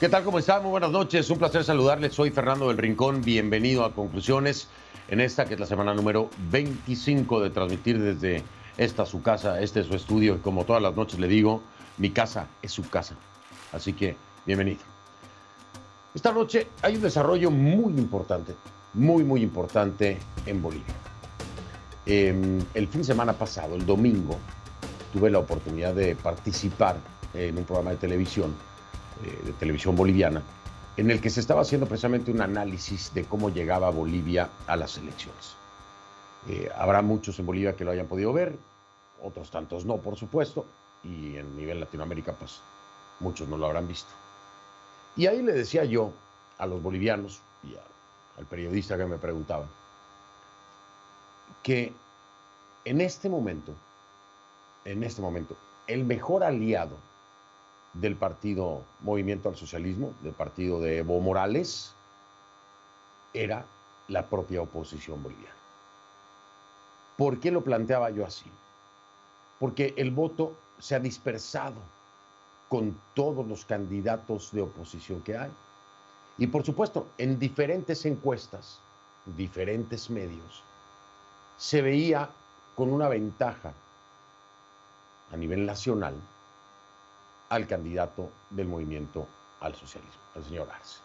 ¿Qué tal? ¿Cómo están? Muy buenas noches. Un placer saludarles. Soy Fernando del Rincón. Bienvenido a Conclusiones en esta que es la semana número 25 de transmitir desde esta su casa, este es su estudio. Y como todas las noches le digo, mi casa es su casa. Así que bienvenido. Esta noche hay un desarrollo muy importante, muy, muy importante en Bolivia. Em, el fin de semana pasado, el domingo, tuve la oportunidad de participar en un programa de televisión de televisión boliviana, en el que se estaba haciendo precisamente un análisis de cómo llegaba Bolivia a las elecciones. Eh, habrá muchos en Bolivia que lo hayan podido ver, otros tantos no, por supuesto, y en nivel Latinoamérica, pues muchos no lo habrán visto. Y ahí le decía yo a los bolivianos y al periodista que me preguntaba, que en este momento, en este momento, el mejor aliado del partido Movimiento al Socialismo, del partido de Evo Morales, era la propia oposición boliviana. ¿Por qué lo planteaba yo así? Porque el voto se ha dispersado con todos los candidatos de oposición que hay. Y por supuesto, en diferentes encuestas, diferentes medios, se veía con una ventaja a nivel nacional al candidato del movimiento al socialismo, el señor Arce.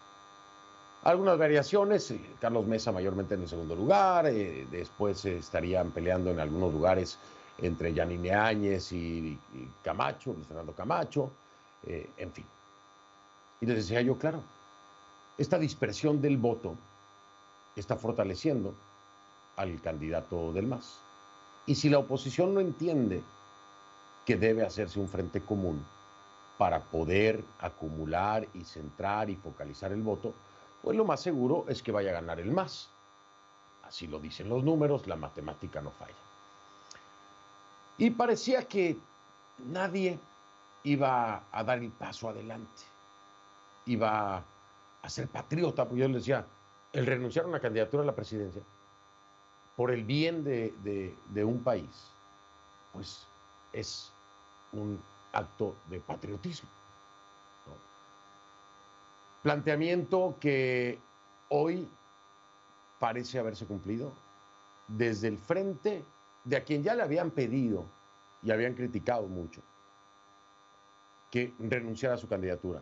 Algunas variaciones, eh, Carlos Mesa mayormente en el segundo lugar, eh, después estarían peleando en algunos lugares entre Yanine Áñez y, Camacho, Luis Fernando Camacho, eh, en fin. Y les decía yo, claro, esta dispersión del voto está fortaleciendo al candidato del MAS. Y si la oposición no entiende que debe hacerse un frente común, para poder acumular y centrar y focalizar el voto, pues lo más seguro es que vaya a ganar el más. Así lo dicen los números, la matemática no falla. Y parecía que nadie iba a dar el paso adelante, iba a ser patriota, porque yo les decía, el renunciar a una candidatura a la presidencia por el bien de, de un país, pues es un acto de patriotismo. Planteamiento que hoy parece haberse cumplido desde el frente de a quien ya le habían pedido y habían criticado mucho que renunciara a su candidatura,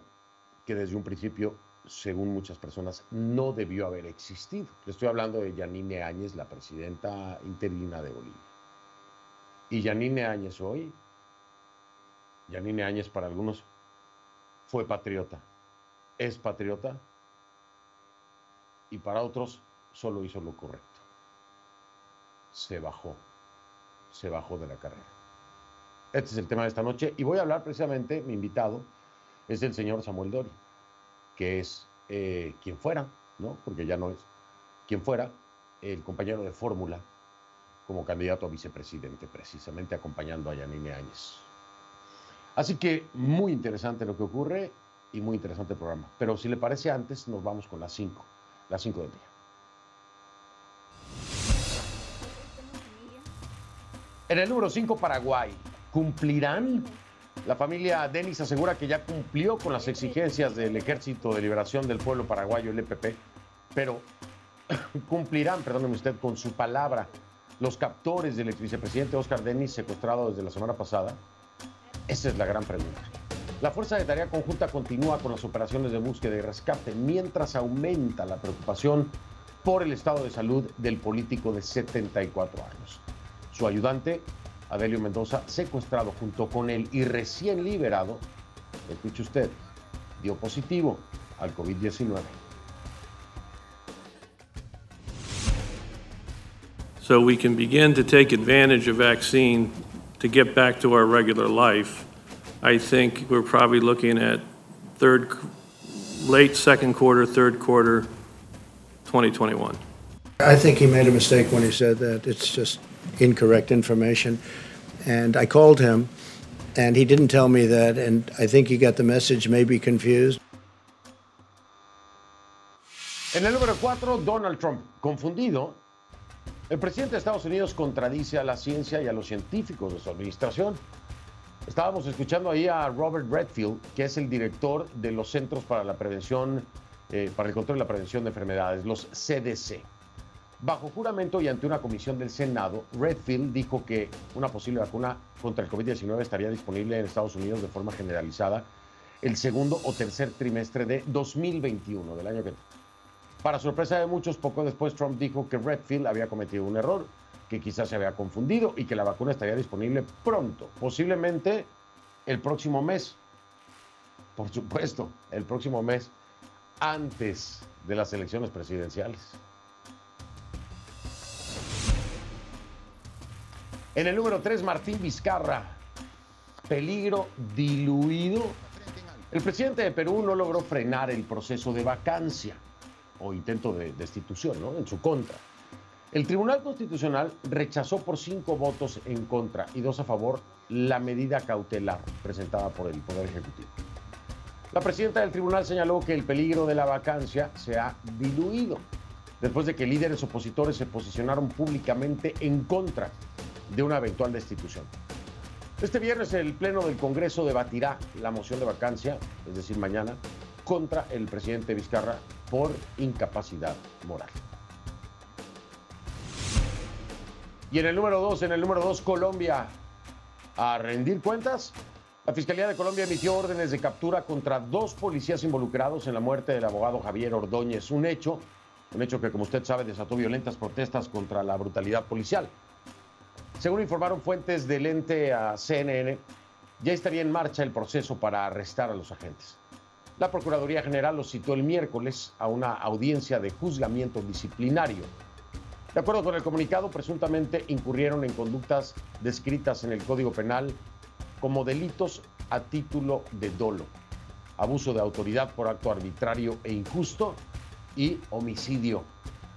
que desde un principio, según muchas personas, no debió haber existido. Le estoy hablando de Yanine Áñez, la presidenta interina de Bolivia. Y Yanine Áñez hoy Yanine Áñez para algunos fue patriota, es patriota y para otros solo hizo lo correcto. Se bajó, se bajó de la carrera. Este es el tema de esta noche y voy a hablar precisamente, mi invitado es el señor Samuel Dori, que es eh, quien fuera, ¿no? Porque ya no es, quien fuera el compañero de fórmula como candidato a vicepresidente, precisamente acompañando a Yanine Áñez. Así que muy interesante lo que ocurre y muy interesante el programa. Pero si le parece antes, nos vamos con las 5, las 5 del día. En el número 5, Paraguay. ¿Cumplirán? La familia Denis asegura que ya cumplió con las exigencias del Ejército de Liberación del Pueblo Paraguayo, el EPP, pero cumplirán, perdóneme usted, con su palabra los captores del ex vicepresidente Oscar Denis, secuestrado desde la semana pasada, esa es la gran pregunta. La Fuerza de Tarea Conjunta continúa con las operaciones de búsqueda y rescate mientras aumenta la preocupación por el estado de salud del político de 74 años. Su ayudante, Adelio Mendoza, secuestrado junto con él y recién liberado, escuche usted, dio positivo al COVID-19. So we can begin to take advantage of vaccine to get back to our regular life, I think we're probably looking at third, late second quarter, third quarter, 2021. I think he made a mistake when he said that. It's just incorrect information. And I called him, and he didn't tell me that, and I think he got the message, maybe confused. En el número 4, Donald Trump, confundido El presidente de Estados Unidos contradice a la ciencia y a los científicos de su administración. Estábamos escuchando ahí a Robert Redfield, que es el director de los Centros para la Prevención, eh, para el Control y la Prevención de Enfermedades, los CDC. Bajo juramento y ante una comisión del Senado, Redfield dijo que una posible vacuna contra el COVID-19 estaría disponible en Estados Unidos de forma generalizada el segundo o tercer trimestre de 2021, del año que Para sorpresa de muchos, poco después Trump dijo que Redfield había cometido un error que quizás se había confundido y que la vacuna estaría disponible pronto, posiblemente el próximo mes. Por supuesto, el próximo mes, antes de las elecciones presidenciales. En el número 3, Martín Vizcarra. Peligro diluido. El presidente de Perú no logró frenar el proceso de vacancia o intento de destitución ¿no? en su contra. El Tribunal Constitucional rechazó por cinco votos en contra y dos a favor la medida cautelar presentada por el Poder Ejecutivo. La presidenta del tribunal señaló que el peligro de la vacancia se ha diluido después de que líderes opositores se posicionaron públicamente en contra de una eventual destitución. Este viernes el Pleno del Congreso debatirá la moción de vacancia, es decir, mañana, contra el presidente Vizcarra por incapacidad moral. Y en el número dos, en el número dos, Colombia, a rendir cuentas. La Fiscalía de Colombia emitió órdenes de captura contra dos policías involucrados en la muerte del abogado Javier Ordóñez. Un hecho, un hecho que, como usted sabe, desató violentas protestas contra la brutalidad policial. Según informaron fuentes del ente a CNN, ya estaría en marcha el proceso para arrestar a los agentes. La Procuraduría General los citó el miércoles a una audiencia de juzgamiento disciplinario de acuerdo con el comunicado, presuntamente incurrieron en conductas descritas en el Código Penal como delitos a título de dolo, abuso de autoridad por acto arbitrario e injusto y homicidio.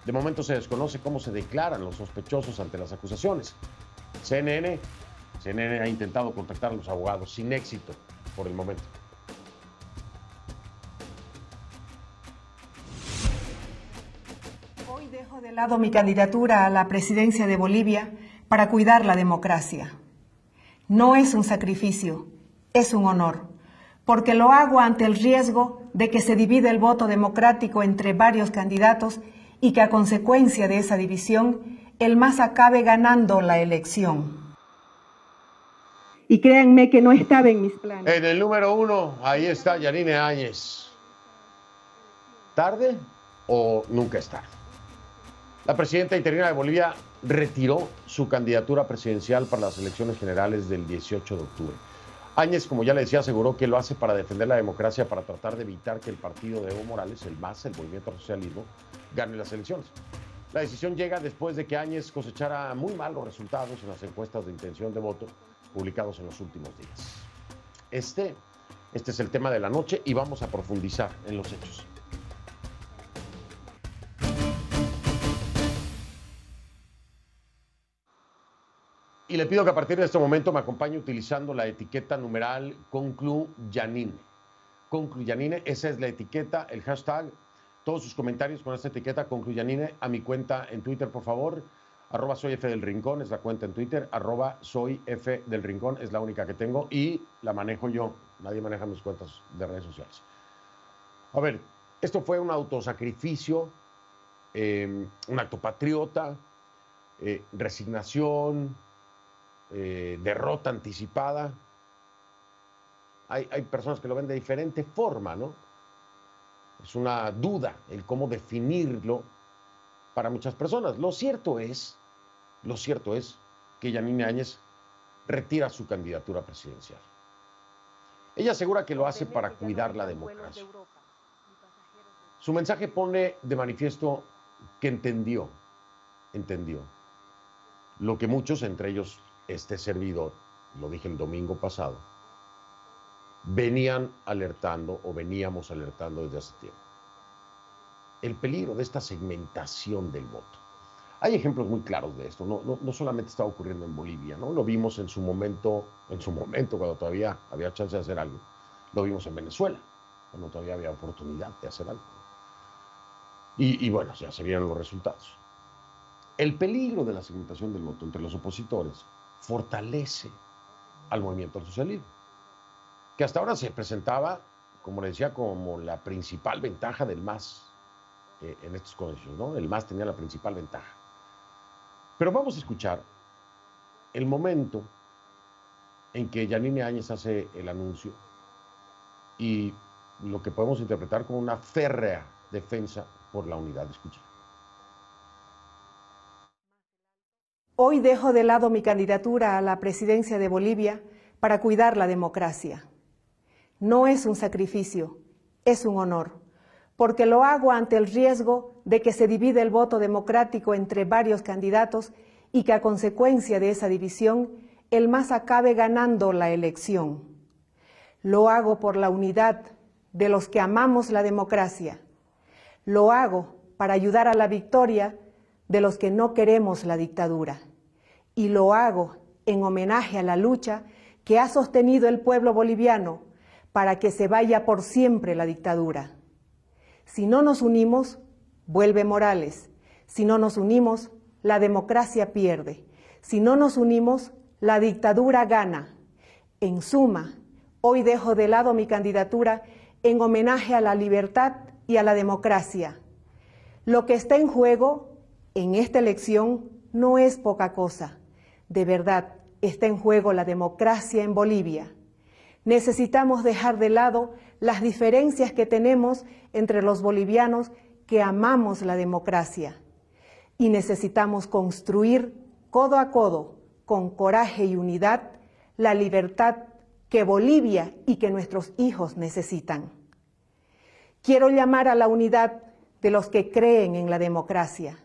De momento se desconoce cómo se declaran los sospechosos ante las acusaciones. CNN, CNN ha intentado contactar a los abogados sin éxito por el momento. De lado mi candidatura a la presidencia de Bolivia para cuidar la democracia. No es un sacrificio, es un honor, porque lo hago ante el riesgo de que se divida el voto democrático entre varios candidatos y que a consecuencia de esa división el más acabe ganando la elección. Y créanme que no estaba en mis planes. En el número uno, ahí está Yanine Áñez. ¿Tarde o nunca es tarde? La presidenta interina de Bolivia retiró su candidatura presidencial para las elecciones generales del 18 de octubre. Áñez, como ya le decía, aseguró que lo hace para defender la democracia, para tratar de evitar que el partido de Evo Morales, el MAS, el Movimiento al Socialismo, gane las elecciones. La decisión llega después de que Áñez cosechara muy malos resultados en las encuestas de intención de voto publicados en los últimos días. Este, este es el tema de la noche y vamos a profundizar en los hechos. Y le pido que a partir de este momento me acompañe utilizando la etiqueta numeral concluyanine. Concluyanine, esa es la etiqueta, el hashtag. Todos sus comentarios con esta etiqueta concluyanine a mi cuenta en Twitter, por favor. Arroba soy F del Rincón es la cuenta en Twitter. Arroba soy F del Rincón es la única que tengo y la manejo yo. Nadie maneja mis cuentas de redes sociales. A ver, esto fue un autosacrificio, eh, un acto patriota, eh, resignación, eh, derrota anticipada. Hay, hay, personas que lo ven de diferente forma, ¿no? Es una duda el cómo definirlo para muchas personas. Lo cierto es, lo cierto es que Yanine Áñez retira su candidatura presidencial. Ella asegura que lo hace para cuidar la democracia. Su mensaje pone de manifiesto que entendió, entendió lo que muchos, entre ellos este servidor, lo dije el domingo pasado, venían alertando o veníamos alertando desde hace tiempo. El peligro de esta segmentación del voto. Hay ejemplos muy claros de esto, no, no, solamente está ocurriendo en Bolivia, ¿no? Lo vimos en su momento, en su momento cuando todavía había chance de hacer algo. Lo vimos en Venezuela, cuando todavía había oportunidad de hacer algo. Y, y bueno, ya se vieron los resultados. El peligro de la segmentación del voto entre los opositores fortalece al movimiento al socialismo, que hasta ahora se presentaba, como le decía, como la principal ventaja del MAS eh, en estos comicios, ¿no? El MAS tenía la principal ventaja. Pero vamos a escuchar el momento en que Yanine Áñez hace el anuncio y lo que podemos interpretar como una férrea defensa por la unidad. Escucha. Hoy dejo de lado mi candidatura a la presidencia de Bolivia para cuidar la democracia. No es un sacrificio, es un honor, porque lo hago ante el riesgo de que se divide el voto democrático entre varios candidatos y que a consecuencia de esa división el más acabe ganando la elección. Lo hago por la unidad de los que amamos la democracia. Lo hago para ayudar a la victoria de los que no queremos la dictadura. Y lo hago en homenaje a la lucha que ha sostenido el pueblo boliviano para que se vaya por siempre la dictadura. Si no nos unimos, vuelve Morales. Si no nos unimos, la democracia pierde. Si no nos unimos, la dictadura gana. En suma, hoy dejo de lado mi candidatura en homenaje a la libertad y a la democracia. Lo que está en juego en esta elección no es poca cosa. De verdad, está en juego la democracia en Bolivia. Necesitamos dejar de lado las diferencias que tenemos entre los bolivianos que amamos la democracia. Y necesitamos construir codo a codo, con coraje y unidad, la libertad que Bolivia y que nuestros hijos necesitan. Quiero llamar a la unidad de los que creen en la democracia.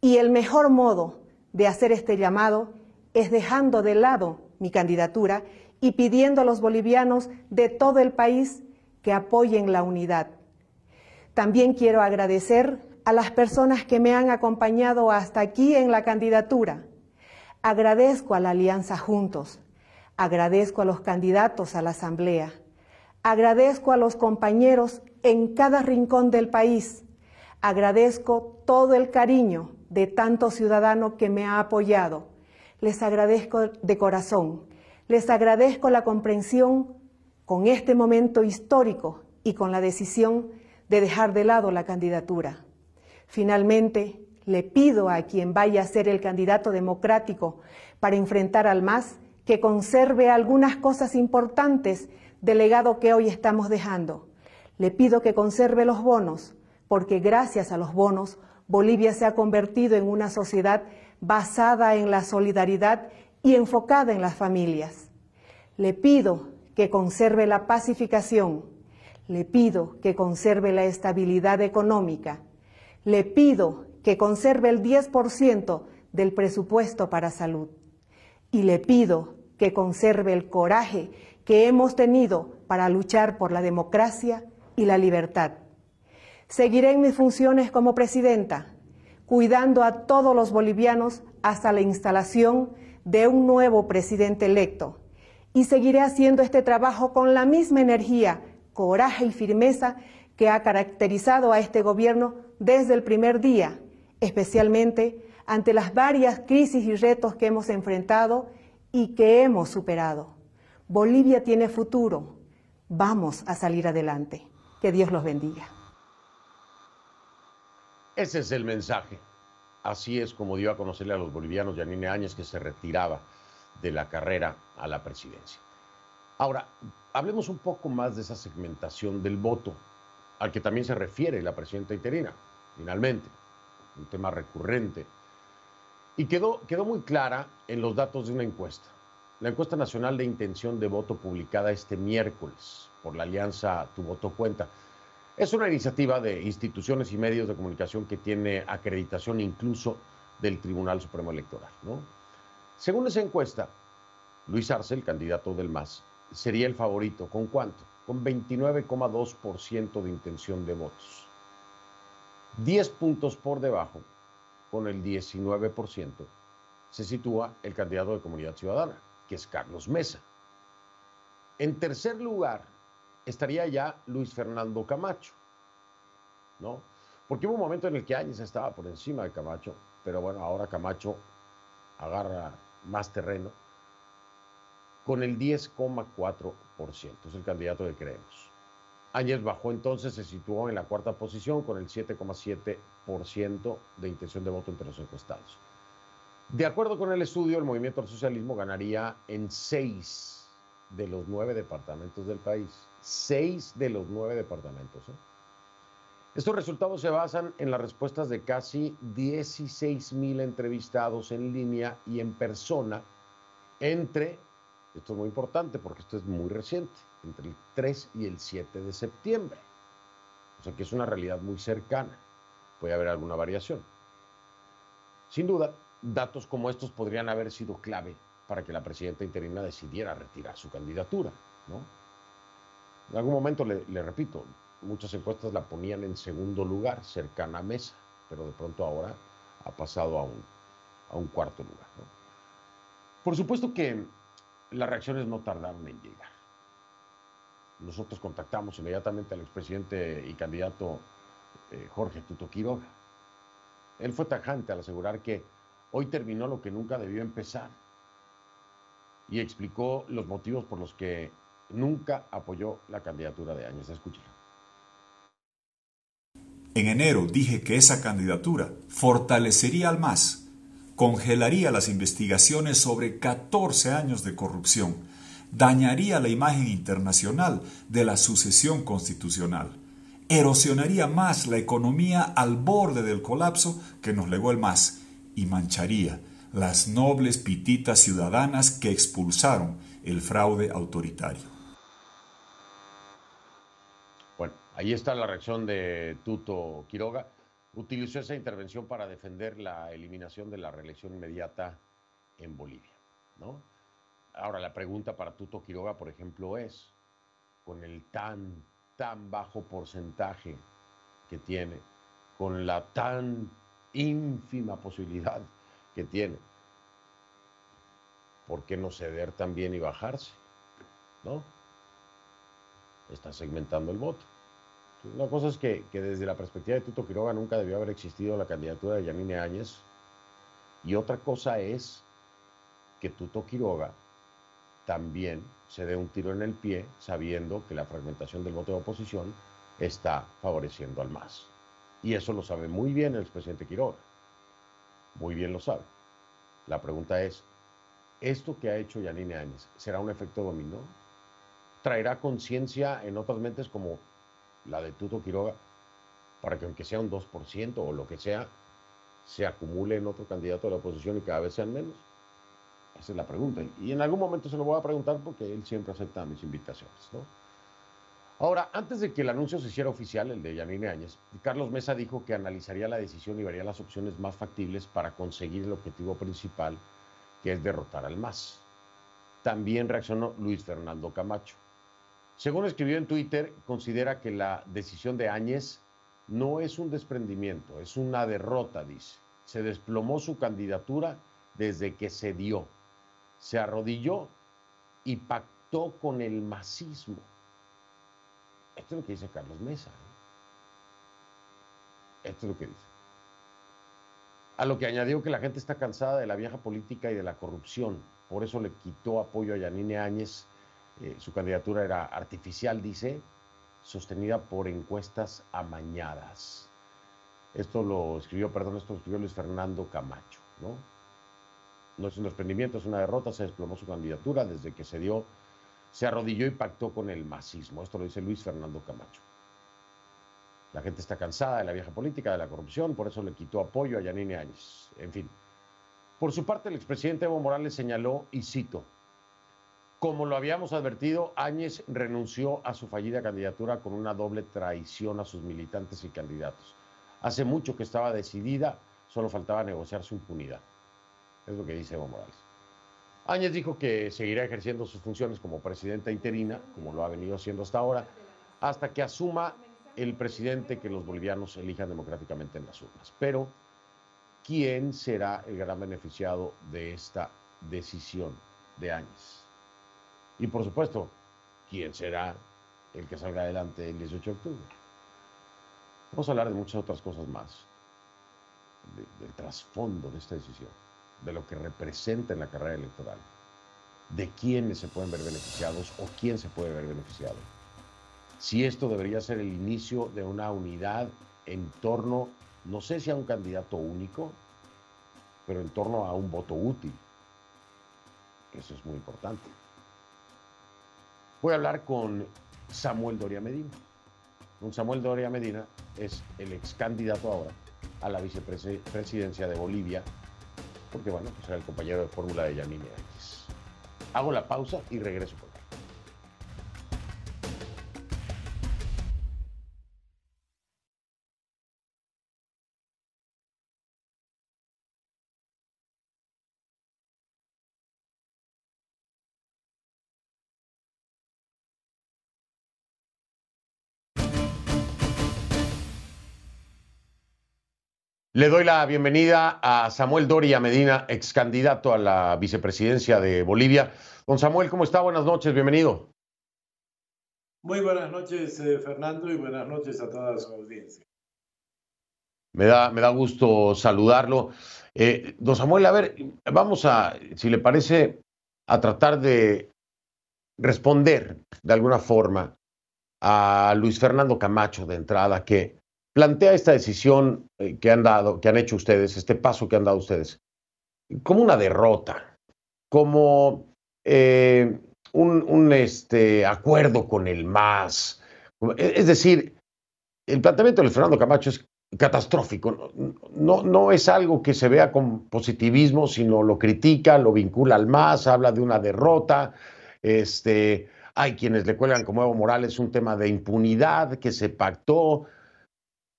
Y el mejor modo de hacer este llamado es dejando de lado mi candidatura y pidiendo a los bolivianos de todo el país que apoyen la unidad. También quiero agradecer a las personas que me han acompañado hasta aquí en la candidatura. Agradezco a la Alianza Juntos, agradezco a los candidatos a la Asamblea, agradezco a los compañeros en cada rincón del país, agradezco todo el cariño de tanto ciudadano que me ha apoyado. Les agradezco de corazón, les agradezco la comprensión con este momento histórico y con la decisión de dejar de lado la candidatura. Finalmente, le pido a quien vaya a ser el candidato democrático para enfrentar al MAS que conserve algunas cosas importantes del legado que hoy estamos dejando. Le pido que conserve los bonos, porque gracias a los bonos Bolivia se ha convertido en una sociedad basada en la solidaridad y enfocada en las familias. Le pido que conserve la pacificación, le pido que conserve la estabilidad económica, le pido que conserve el 10% del presupuesto para salud y le pido que conserve el coraje que hemos tenido para luchar por la democracia y la libertad. Seguiré en mis funciones como presidenta, cuidando a todos los bolivianos hasta la instalación de un nuevo presidente electo. Y seguiré haciendo este trabajo con la misma energía, coraje y firmeza que ha caracterizado a este gobierno desde el primer día, especialmente ante las varias crisis y retos que hemos enfrentado y que hemos superado. Bolivia tiene futuro. Vamos a salir adelante. Que Dios los bendiga. Ese es el mensaje. Así es como dio a conocerle a los bolivianos Yanine Áñez que se retiraba de la carrera a la presidencia. Ahora, hablemos un poco más de esa segmentación del voto, al que también se refiere la presidenta interina, finalmente, un tema recurrente. Y quedó, quedó muy clara en los datos de una encuesta, la encuesta nacional de intención de voto publicada este miércoles por la alianza Tu Voto Cuenta. Es una iniciativa de instituciones y medios de comunicación que tiene acreditación incluso del Tribunal Supremo Electoral. Según esa encuesta, Luis Arce, el candidato del MAS, sería el favorito. ¿Con cuánto? Con 29,2% de intención de votos. 10 puntos por debajo, con el 19%, se sitúa el candidato de Comunidad Ciudadana, que es Carlos Mesa. En tercer lugar, estaría ya Luis Fernando Camacho, ¿no? Porque hubo un momento en el que Áñez estaba por encima de Camacho, pero bueno, ahora Camacho agarra más terreno con el 10,4%. Es el candidato que creemos. Áñez bajó entonces, se situó en la cuarta posición con el 7,7% de intención de voto entre los encuestados. De acuerdo con el estudio, el movimiento al socialismo ganaría en seis de los nueve departamentos del país. Seis de los nueve departamentos. ¿eh? Estos resultados se basan en las respuestas de casi 16 mil entrevistados en línea y en persona entre, esto es muy importante porque esto es muy reciente, entre el 3 y el 7 de septiembre. O sea que es una realidad muy cercana. Puede haber alguna variación. Sin duda, datos como estos podrían haber sido clave para que la presidenta interina decidiera retirar su candidatura. ¿no? En algún momento, le, repito, muchas encuestas la ponían en segundo lugar, cercana a mesa, pero de pronto ahora ha pasado a un, a un cuarto lugar. Por supuesto que las reacciones no tardaron en llegar. Nosotros contactamos inmediatamente al expresidente y candidato eh, Jorge Tuto Quiroga. Él fue tajante al asegurar que hoy terminó lo que nunca debió empezar y explicó los motivos por los que nunca apoyó la candidatura de Áñez. Escúchelo. En enero dije que esa candidatura fortalecería al MAS, congelaría las investigaciones sobre 14 años de corrupción, dañaría la imagen internacional de la sucesión constitucional, erosionaría más la economía al borde del colapso que nos legó el MAS y mancharía las nobles pititas ciudadanas que expulsaron el fraude autoritario. Ahí está la reacción de Tuto Quiroga. Utilizó esa intervención para defender la eliminación de la reelección inmediata en Bolivia. ¿no? Ahora, la pregunta para Tuto Quiroga, por ejemplo, es, con el tan, tan bajo porcentaje que tiene, con la tan ínfima posibilidad tiene, ¿por qué no ceder también y bajarse? ¿No? Está segmentando el voto. Una cosa es que, desde la perspectiva de Tuto Quiroga nunca debió haber existido la candidatura de Yanine Áñez. Y otra cosa es que Tuto Quiroga también se dé un tiro en el pie sabiendo que la fragmentación del voto de oposición está favoreciendo al MAS. Y eso lo sabe muy bien el expresidente Quiroga. Muy bien lo sabe. La pregunta es, ¿esto que ha hecho Yanine Áñez será un efecto dominó? ¿Traerá conciencia en otras mentes como la de Tuto Quiroga, para que aunque sea un 2% o lo que sea, se acumule en otro candidato de la oposición y cada vez sean menos? Esa es la pregunta. Y en algún momento se lo voy a preguntar porque él siempre acepta mis invitaciones. ¿no? Ahora, antes de que el anuncio se hiciera oficial, el de Yanine Áñez, Carlos Mesa dijo que analizaría la decisión y vería las opciones más factibles para conseguir el objetivo principal, que es derrotar al MAS. También reaccionó Luis Fernando Camacho. Según escribió en Twitter, considera que la decisión de Áñez no es un desprendimiento, es una derrota, dice. Se desplomó su candidatura desde que se dio. Se arrodilló y pactó con el masismo. Esto es lo que dice Carlos Mesa. Esto es lo que dice. A lo que añadió que la gente está cansada de la vieja política y de la corrupción. Por eso le quitó apoyo a Yanine Áñez eh, su candidatura era artificial, dice, sostenida por encuestas amañadas. Esto lo escribió, perdón, esto lo escribió Luis Fernando Camacho, ¿no? No es un desprendimiento, es una derrota, se desplomó su candidatura desde que se dio, se arrodilló y pactó con el masismo. Esto lo dice Luis Fernando Camacho. La gente está cansada de la vieja política, de la corrupción, por eso le quitó apoyo a Yanine Áñez. En fin. Por su parte, el expresidente Evo Morales señaló, y cito, como lo habíamos advertido, Áñez renunció a su fallida candidatura con una doble traición a sus militantes y candidatos. Hace mucho que estaba decidida, solo faltaba negociar su impunidad. Es lo que dice Evo Morales. Áñez dijo que seguirá ejerciendo sus funciones como presidenta interina, como lo ha venido haciendo hasta ahora, hasta que asuma el presidente que los bolivianos elijan democráticamente en las urnas. Pero, ¿quién será el gran beneficiado de esta decisión de Áñez? Y por supuesto, ¿quién será el que salga adelante el 18 de octubre? Vamos a hablar de muchas otras cosas más, del trasfondo de esta decisión, de lo que representa en la carrera electoral. de quiénes se pueden ver beneficiados o quién se puede ver beneficiado. Si esto debería ser el inicio de una unidad en torno, no sé si a un candidato único, pero en torno a un voto útil. Eso es muy importante. Voy a hablar con Samuel Doria Medina. Don Samuel Doria Medina es el ex candidato ahora a la vicepresidencia de Bolivia, porque bueno, pues era el compañero de fórmula de Yanine X. Hago la pausa y regreso Le doy la bienvenida a Samuel Doria Medina, ex candidato a la vicepresidencia de Bolivia. Don Samuel, ¿cómo está? Buenas noches, bienvenido. Muy buenas noches, eh, Fernando, y buenas noches a toda su audiencia. Me da, me da gusto saludarlo. Eh, don Samuel, a ver, vamos a, si le parece, a tratar de responder de alguna forma a Luis Fernando Camacho de entrada, que plantea esta decisión eh, que han dado, que han hecho ustedes, este paso que han dado ustedes, como una derrota, como eh, un, este, acuerdo con el MAS. Es decir, el planteamiento de Fernando Camacho es catastrófico. No, no es algo que se vea con positivismo, sino lo critica, lo vincula al MAS, habla de una derrota. Este, hay quienes le cuelgan como Evo Morales un tema de impunidad que se pactó.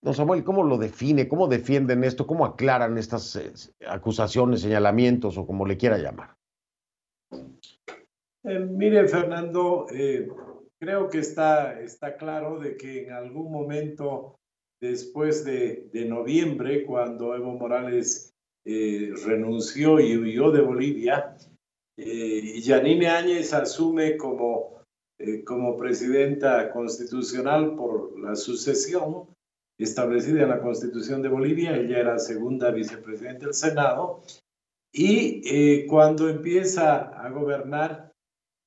Don Samuel, ¿cómo lo define? ¿Cómo defienden esto? ¿Cómo aclaran estas eh, acusaciones, señalamientos o como le quiera llamar? Eh, mire, Fernando, eh, creo que está, está claro de que en algún momento después de, de noviembre, cuando Evo Morales renunció y huyó de Bolivia, y Yanine Áñez asume como, como presidenta constitucional por la sucesión, establecida en la Constitución de Bolivia. Ella era segunda vicepresidenta del Senado. Y eh, cuando empieza a gobernar,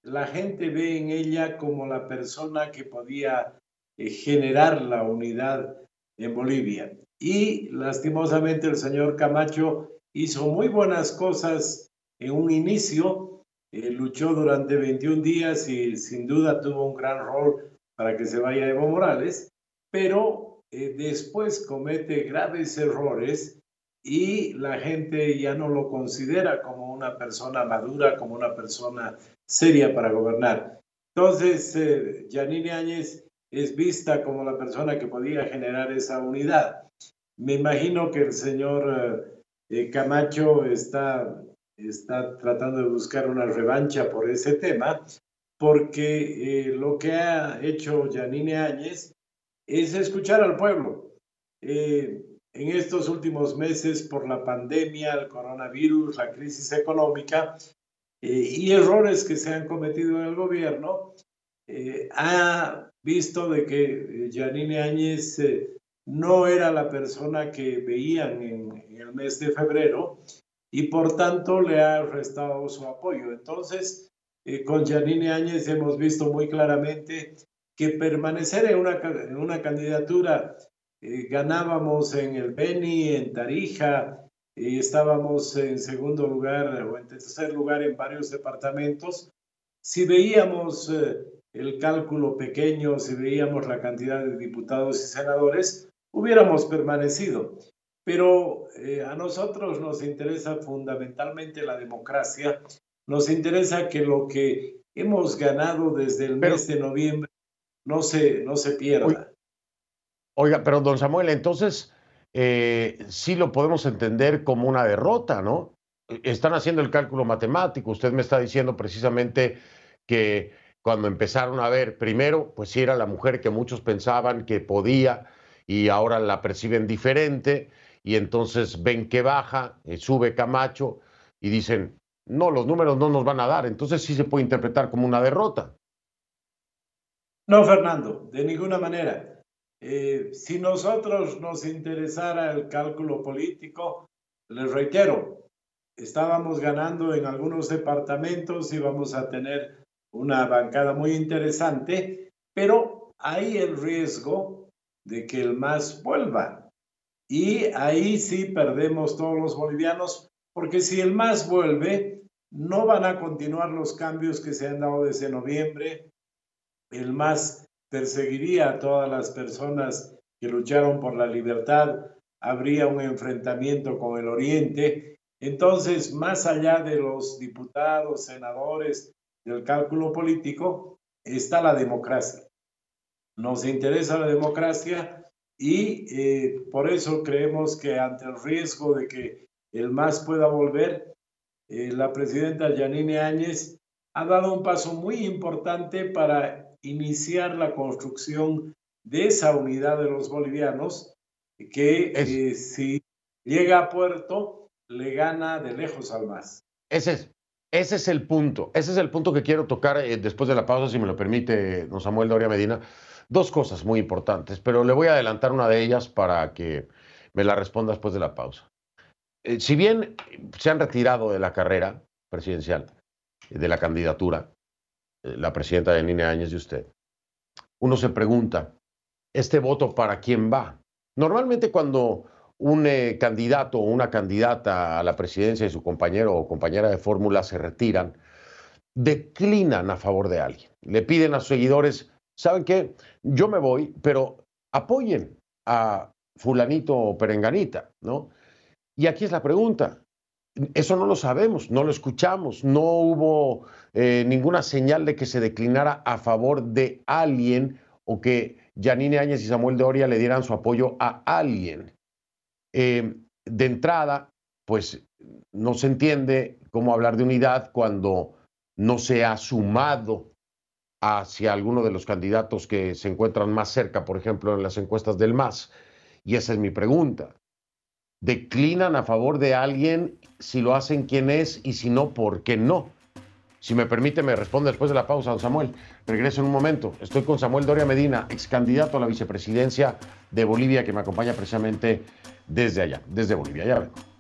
la gente ve en ella como la persona que podía eh, generar la unidad en Bolivia. Y lastimosamente el señor Camacho hizo muy buenas cosas en un inicio, eh, luchó durante 21 días y sin duda tuvo un gran rol para que se vaya Evo Morales, pero eh, después comete graves errores y la gente ya no lo considera como una persona madura, como una persona seria para gobernar. Entonces, eh, Yanine Áñez es vista como la persona que podía generar esa unidad. Me imagino que el señor eh, Camacho está, está tratando de buscar una revancha por ese tema, porque lo que ha hecho Yanine Áñez es escuchar al pueblo. Eh, en estos últimos meses, por la pandemia, el coronavirus, la crisis económica eh, y errores que se han cometido en el gobierno, eh, ha visto de que Janine Áñez no era la persona que veían en, el mes de febrero y por tanto le ha restado su apoyo. Entonces, con Janine Áñez hemos visto muy claramente que permanecer en una, en una candidatura. Eh, ganábamos en el Beni, en Tarija, y estábamos en segundo lugar o en tercer lugar en varios departamentos. Si veíamos eh, el cálculo pequeño, si veíamos la cantidad de diputados y senadores, hubiéramos permanecido. Pero eh, a nosotros nos interesa fundamentalmente la democracia, nos interesa que lo que hemos ganado desde el mes de noviembre no se, no se pierda. Oiga, pero don Samuel, entonces eh, sí lo podemos entender como una derrota, ¿no? Están haciendo el cálculo matemático. Usted me está diciendo precisamente que cuando empezaron a ver, primero, pues sí era la mujer que muchos pensaban que podía y ahora la perciben diferente y entonces ven que baja, eh, sube Camacho y dicen, no, los números no nos van a dar. Entonces sí se puede interpretar como una derrota. No, Fernando, de ninguna manera. Eh, si nosotros nos interesara el cálculo político, les reitero, estábamos ganando en algunos departamentos, íbamos a tener una bancada muy interesante, pero hay el riesgo de que el MAS vuelva. Y ahí sí perdemos todos los bolivianos, porque si el MAS vuelve, no van a continuar los cambios que se han dado desde noviembre. El MAS perseguiría a todas las personas que lucharon por la libertad, habría un enfrentamiento con el Oriente. Entonces, más allá de los diputados, senadores, del cálculo político, está la democracia. Nos interesa la democracia y eh, por eso creemos que ante el riesgo de que el MAS pueda volver, eh, la presidenta Yanine Áñez ha dado un paso muy importante para iniciar la construcción de esa unidad de los bolivianos que eh, si llega a puerto le gana de lejos al MAS. Ese es, ese es el punto, ese es el punto que quiero tocar eh, después de la pausa, si me lo permite don Samuel Doria Medina. Dos cosas muy importantes, pero le voy a adelantar una de ellas para que me la responda después de la pausa. Eh, si bien se han retirado de la carrera presidencial, de la candidatura, la presidenta de Nina Áñez y usted, uno se pregunta, ¿este voto para quién va? Normalmente cuando un eh, candidato o una candidata a la presidencia y su compañero o compañera de fórmula se retiran, declinan a favor de alguien. Le piden a sus seguidores, ¿saben qué? Yo me voy, pero apoyen a fulanito o perenganita, ¿no? Y aquí es la pregunta. Eso no lo sabemos, no lo escuchamos, no hubo eh, ninguna señal de que se declinara a favor de alguien o que Janine Áñez y Samuel Doria le dieran su apoyo a alguien. Eh, de entrada, pues no se entiende cómo hablar de unidad cuando no se ha sumado hacia alguno de los candidatos que se encuentran más cerca, por ejemplo, en las encuestas del MAS. Y esa es mi pregunta. ¿Declinan a favor de alguien si lo hacen quién es y si no, por qué no? Si me permite, me responde después de la pausa, don Samuel. Regreso en un momento. Estoy con Samuel Doria Medina, ex candidato a la vicepresidencia de Bolivia, que me acompaña precisamente desde allá, desde Bolivia. Ya vengo.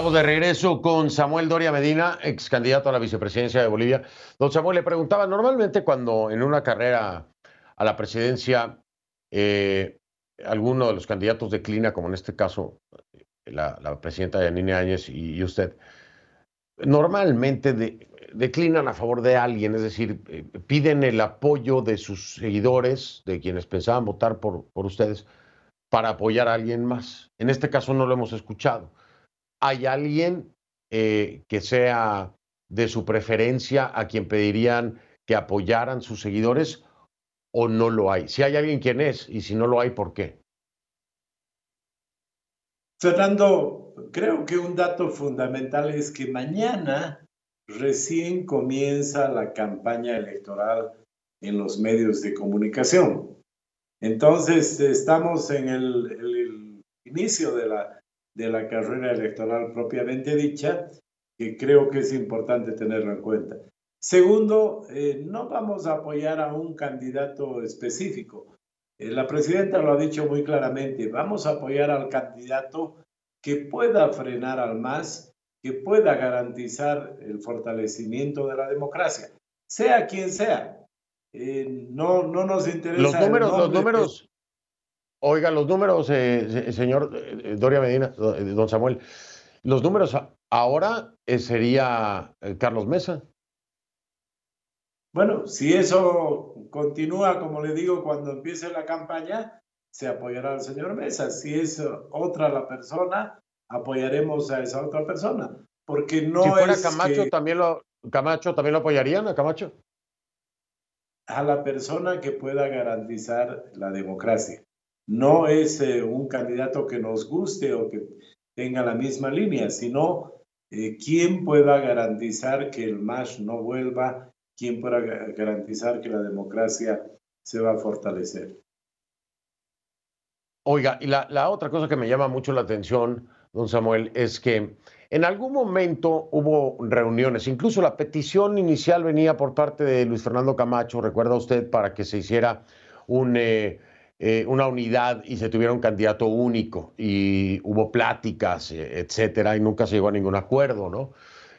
Estamos de regreso con Samuel Doria Medina, ex candidato a la vicepresidencia de Bolivia. Don Samuel, le preguntaba, normalmente cuando en una carrera a la presidencia eh, alguno de los candidatos declina, como en este caso la, presidenta Yanine Áñez y usted, normalmente declinan a favor de alguien, es decir, eh, piden el apoyo de sus seguidores, de quienes pensaban votar por, por ustedes, para apoyar a alguien más. En este caso no lo hemos escuchado. ¿Hay alguien eh, que sea de su preferencia a quien pedirían que apoyaran sus seguidores o no lo hay? Si hay alguien, ¿quién es? Y si no lo hay, ¿por qué? Fernando, creo que un dato fundamental es que mañana recién comienza la campaña electoral en los medios de comunicación. Entonces, estamos en el, inicio de la, de la carrera electoral propiamente dicha, que creo que es importante tenerlo en cuenta. Segundo, eh, no vamos a apoyar a un candidato específico. Eh, la presidenta lo ha dicho muy claramente, vamos a apoyar al candidato que pueda frenar al MAS, que pueda garantizar el fortalecimiento de la democracia, sea quien sea. Eh, no, no nos interesa. Los números, los números, oiga, los números, eh, señor Doria Medina, don Samuel, los números ahora sería Carlos Mesa. Bueno, si eso continúa, como le digo, cuando empiece la campaña, se apoyará al señor Mesa. Si es otra la persona, apoyaremos a esa otra persona. Porque no si fuera es Camacho, también lo, Camacho, ¿también lo apoyarían a Camacho? A la persona que pueda garantizar la democracia. No es eh, un candidato que nos guste o que tenga la misma línea, sino eh, quién pueda garantizar que el MASH no vuelva ¿quién pueda garantizar que la democracia se va a fortalecer? Oiga, y la, otra cosa que me llama mucho la atención, don Samuel, es que en algún momento hubo reuniones, incluso la petición inicial venía por parte de Luis Fernando Camacho, recuerda usted, para que se hiciera un, eh, eh, una unidad y se tuviera un candidato único y hubo pláticas, eh, etcétera, y nunca se llegó a ningún acuerdo, ¿no?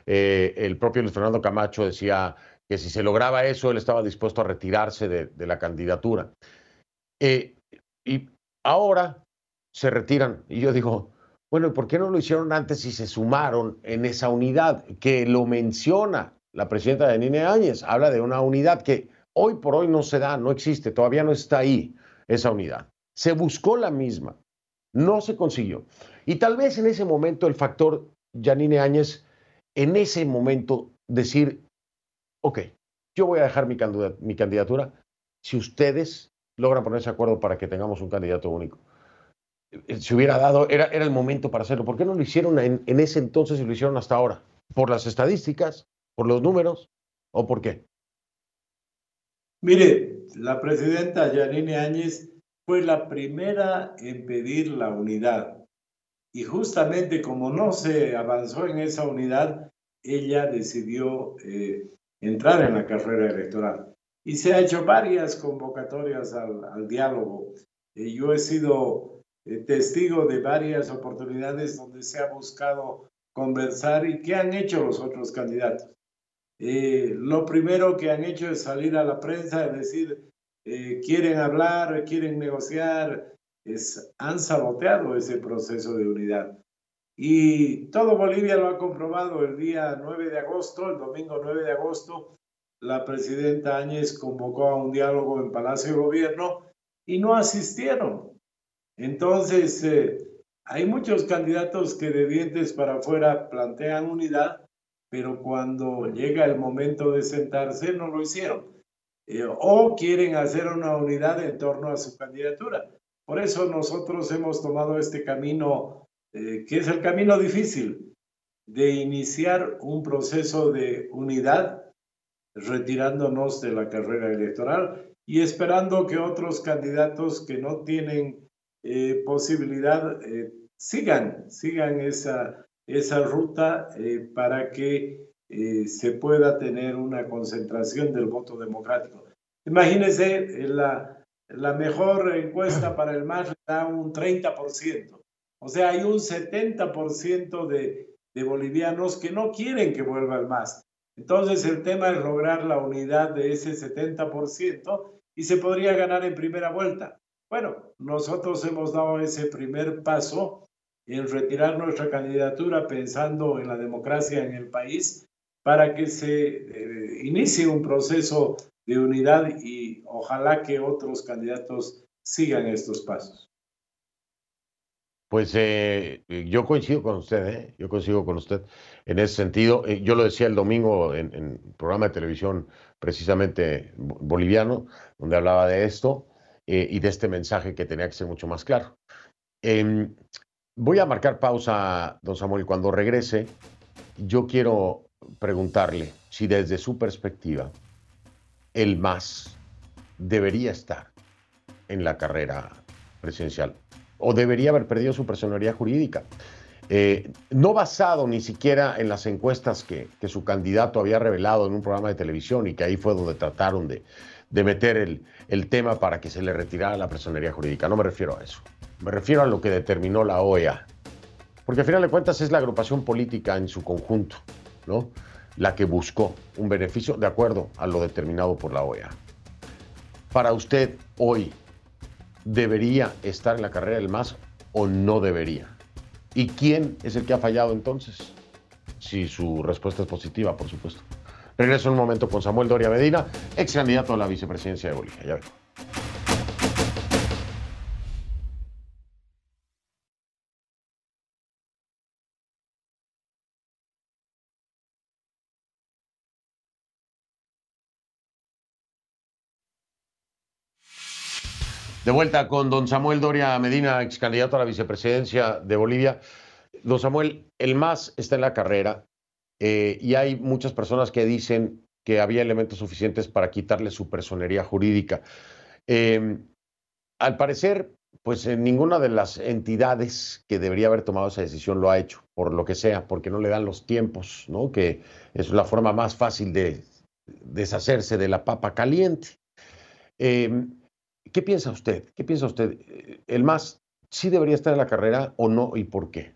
el propio Luis Fernando Camacho decía que si se lograba eso, él estaba dispuesto a retirarse de, de la candidatura. y ahora se retiran, y yo digo, bueno, ¿y por qué no lo hicieron antes y se sumaron en esa unidad? Que lo menciona la presidenta de Nine Áñez, habla de una unidad que hoy por hoy no se da, no existe, todavía no está ahí esa unidad. Se buscó la misma, no se consiguió. Y tal vez en ese momento el factor Janine Áñez, en ese momento decir, ok, yo voy a dejar mi candidatura si ustedes logran ponerse de acuerdo para que tengamos un candidato único. Eh, se hubiera dado, era, era el momento para hacerlo. ¿Por qué no lo hicieron en, en, ese entonces y lo hicieron hasta ahora? ¿Por las estadísticas? ¿Por los números? ¿O por qué? Mire, la presidenta Yanine Áñez fue la primera en pedir la unidad. Y justamente como no se avanzó en esa unidad, ella decidió eh, entrar en la carrera electoral. Y se ha hecho varias convocatorias al, diálogo. Eh, yo he sido eh, testigo de varias oportunidades donde se ha buscado conversar y qué han hecho los otros candidatos. Eh, lo primero que han hecho es salir a la prensa y decir, eh, quieren hablar, quieren negociar, es, han saboteado ese proceso de unidad. Y todo Bolivia lo ha comprobado el día 9 de agosto, el domingo 9 de agosto, la presidenta Áñez convocó a un diálogo en Palacio de Gobierno y no asistieron. Entonces, eh, hay muchos candidatos que de dientes para afuera plantean unidad, pero cuando llega el momento de sentarse no lo hicieron. Eh, o quieren hacer una unidad en torno a su candidatura. Por eso nosotros hemos tomado este camino, eh, que es el camino difícil, de iniciar un proceso de unidad, retirándonos de la carrera electoral y esperando que otros candidatos que no tienen eh, posibilidad, eh, sigan, sigan esa, esa ruta eh, para que se pueda tener una concentración del voto democrático. Imagínense, la, la mejor encuesta para el MAS da un 30%. O sea, hay un 70% de, de bolivianos que no quieren que vuelva el MAS. Entonces, el tema es lograr la unidad de ese 70% y se podría ganar en primera vuelta. Bueno, nosotros hemos dado ese primer paso en retirar nuestra candidatura pensando en la democracia en el país para que se eh, inicie un proceso de unidad y ojalá que otros candidatos sigan estos pasos. Pues eh, yo coincido con usted, ¿eh? yo coincido con usted en ese sentido. Eh, yo lo decía el domingo en, en programa de televisión precisamente boliviano, donde hablaba de esto. Eh, y de este mensaje que tenía que ser mucho más claro. Voy a marcar pausa, don Samuel. Cuando regrese, yo quiero preguntarle si desde su perspectiva el MAS debería estar en la carrera presidencial o debería haber perdido su personalidad jurídica. Eh, no basado ni siquiera en las encuestas que, que, su candidato había revelado en un programa de televisión y que ahí fue donde trataron de, de meter el, el tema para que se le retirara la personería jurídica. No me refiero a eso. Me refiero a lo que determinó la OEA. Porque al final de cuentas es la agrupación política en su conjunto, ¿no? La que buscó un beneficio de acuerdo a lo determinado por la OEA. Para usted, hoy, ¿debería estar en la carrera del MAS o no debería? ¿Y quién es el que ha fallado entonces? Si su respuesta es positiva, por supuesto. Regreso en un momento con Samuel Doria Medina, ex candidato a la vicepresidencia de Bolivia. Ya vengo. De vuelta con don Samuel Doria Medina, ex candidato a la vicepresidencia de Bolivia. Don Samuel, el MAS está en la carrera, eh, y hay muchas personas que dicen que había elementos suficientes para quitarle su personería jurídica. Em, al parecer, pues ninguna de las entidades que debería haber tomado esa decisión lo ha hecho, por lo que sea, porque no le dan los tiempos, ¿no? Que es la forma más fácil de deshacerse de la papa caliente. Em, ¿Qué piensa usted? ¿Qué piensa usted? ¿El MAS sí debería estar en la carrera o no y por qué?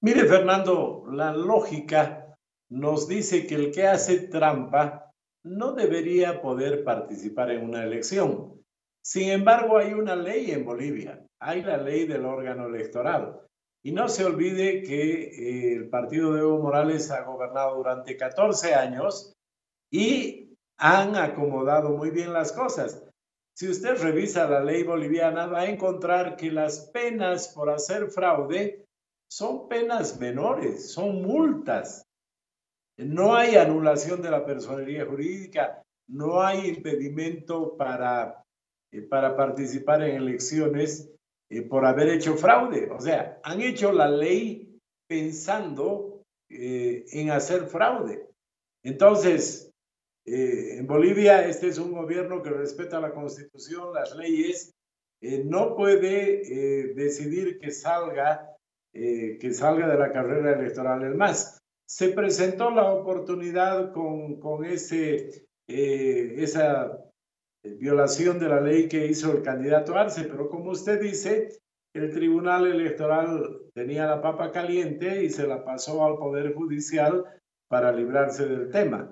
Mire, Fernando, la lógica nos dice que el que hace trampa no debería poder participar en una elección. Sin embargo, hay una ley en Bolivia, hay la ley del órgano electoral. Y no se olvide que eh, el partido de Evo Morales ha gobernado durante 14 años y han acomodado muy bien las cosas. Si usted revisa la ley boliviana, va a encontrar que las penas por hacer fraude son penas menores, son multas. No hay anulación de la personería jurídica, no hay impedimento para, eh, para participar en elecciones eh, por haber hecho fraude. O sea, han hecho la ley pensando eh, en hacer fraude. Entonces, en Bolivia este es un gobierno que respeta la constitución, las leyes, no puede decidir que salga, que salga de la carrera electoral. El MAS se presentó la oportunidad con, con ese, eh, esa violación de la ley que hizo el candidato Arce, pero como usted dice, el Tribunal Electoral tenía la papa caliente y se la pasó al Poder Judicial para librarse del tema.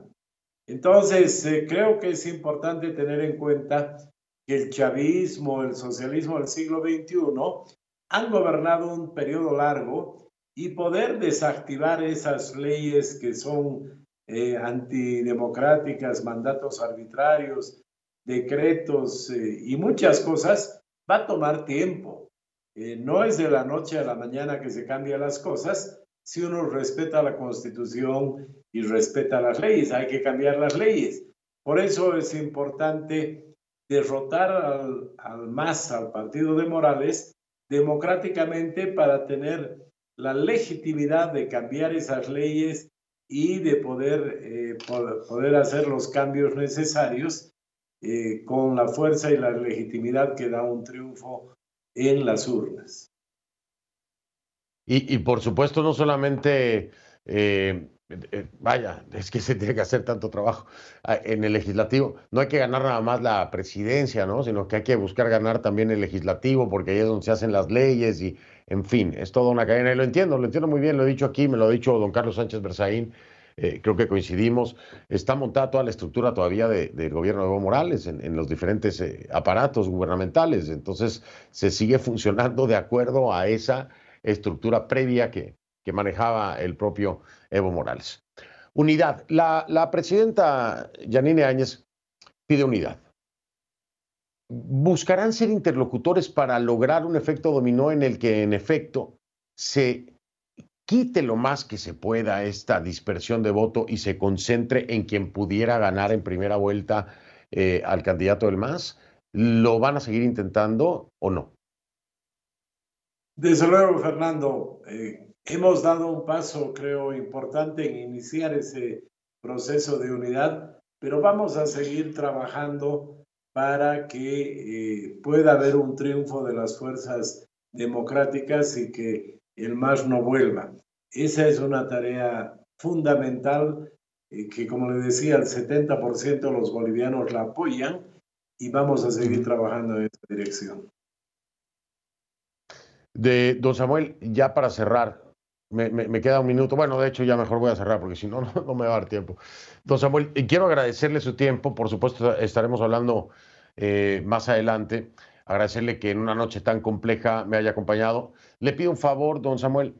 Entonces, eh, creo que es importante tener en cuenta que el chavismo, el socialismo del siglo XXI han gobernado un periodo largo y poder desactivar esas leyes que son eh, antidemocráticas, mandatos arbitrarios, decretos eh, y muchas cosas, va a tomar tiempo. Eh, no es de la noche a la mañana que se cambian las cosas. Si uno respeta la constitución y respeta las leyes, hay que cambiar las leyes. Por eso es importante derrotar al, al MAS, al partido de Morales, democráticamente para tener la legitimidad de cambiar esas leyes y de poder, eh, poder hacer los cambios necesarios eh, con la fuerza y la legitimidad que da un triunfo en las urnas. Y, y por supuesto, no solamente, eh, vaya, es que se tiene que hacer tanto trabajo ah, en el legislativo. No hay que ganar nada más la presidencia, ¿no? Sino que hay que buscar ganar también el legislativo, porque ahí es donde se hacen las leyes y en fin, es toda una cadena y lo entiendo, lo entiendo muy bien, lo he dicho aquí, me lo ha dicho don Carlos Sánchez Berzaín, eh, creo que coincidimos, está montada toda la estructura todavía del gobierno de Evo Morales en, los diferentes eh, aparatos gubernamentales, entonces se sigue funcionando de acuerdo a esa estructura previa que, que manejaba el propio Evo Morales. Unidad. La, la presidenta Yanine Áñez pide unidad buscarán ser interlocutores para lograr un efecto dominó en el que en efecto se quite lo más que se pueda esta dispersión de voto y se concentre en quien pudiera ganar en primera vuelta eh, al candidato del MAS? ¿Lo van a seguir intentando o no? Desde luego, Fernando, eh, hemos dado un paso, creo, importante en iniciar ese proceso de unidad, pero vamos a seguir trabajando para que eh, pueda haber un triunfo de las fuerzas democráticas y que el MAS no vuelva. Esa es una tarea fundamental eh, que, como le decía, el 70% de los bolivianos la apoyan y vamos a seguir trabajando en esta dirección. De don Samuel, ya para cerrar, me, queda un minuto. Bueno, de hecho, ya mejor voy a cerrar porque si no, no, me va a dar tiempo. Don Samuel, quiero agradecerle su tiempo. Por supuesto, estaremos hablando eh, más adelante. Agradecerle que en una noche tan compleja me haya acompañado. Le pido un favor, don Samuel.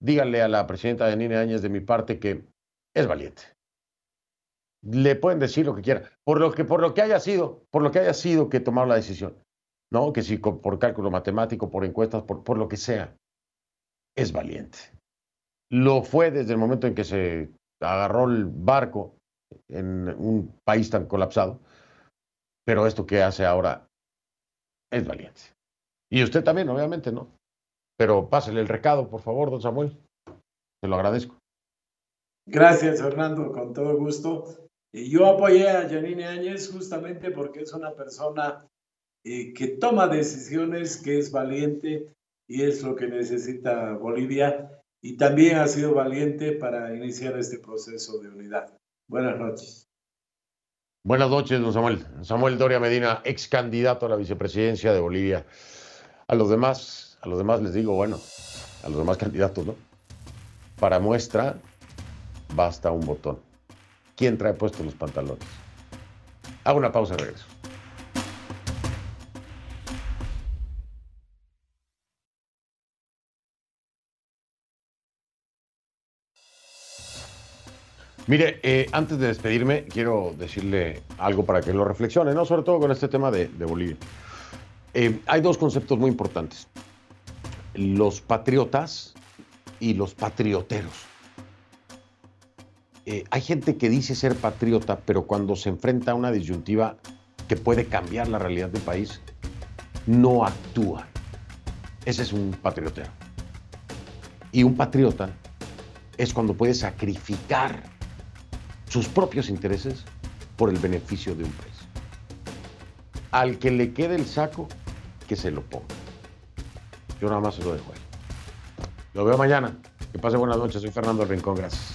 Díganle a la presidenta de Nina Áñez de mi parte que es valiente. Le pueden decir lo que quieran. Por lo que, por lo que haya sido, por lo que haya sido que tomar la decisión. ¿No? Que si por cálculo matemático, por encuestas, por, por lo que sea. Es valiente. Lo fue desde el momento en que se agarró el barco en un país tan colapsado pero esto que hace ahora es valiente. Y usted también, obviamente, ¿no? Pero pásele el recado, por favor, don Samuel. Se lo agradezco. Gracias, Fernando, con todo gusto. Yo apoyé a Janine Áñez justamente porque es una persona eh, que toma decisiones, que es valiente y es lo que necesita Bolivia y también ha sido valiente para iniciar este proceso de unidad. Buenas noches. Buenas noches, don Samuel. Samuel Doria Medina, ex candidato a la vicepresidencia de Bolivia. A los demás, a los demás les digo, bueno, a los demás candidatos, ¿no? Para muestra, basta un botón. ¿Quién trae puestos los pantalones? Hago una pausa y regreso. Mire, eh, antes de despedirme, quiero decirle algo para que lo reflexione, ¿no? Sobre todo con este tema de, Bolivia. Eh, hay dos conceptos muy importantes. Los patriotas y los patrioteros. Eh, hay gente que dice ser patriota, pero cuando se enfrenta a una disyuntiva que puede cambiar la realidad del país, no actúa. Ese es un patriotero. Y un patriota es cuando puede sacrificar sus propios intereses por el beneficio de un país. Al que le quede el saco, que se lo ponga. Yo nada más se lo dejo ahí. Lo veo mañana. Que pase buenas noches. Soy Fernando Rincón. Gracias.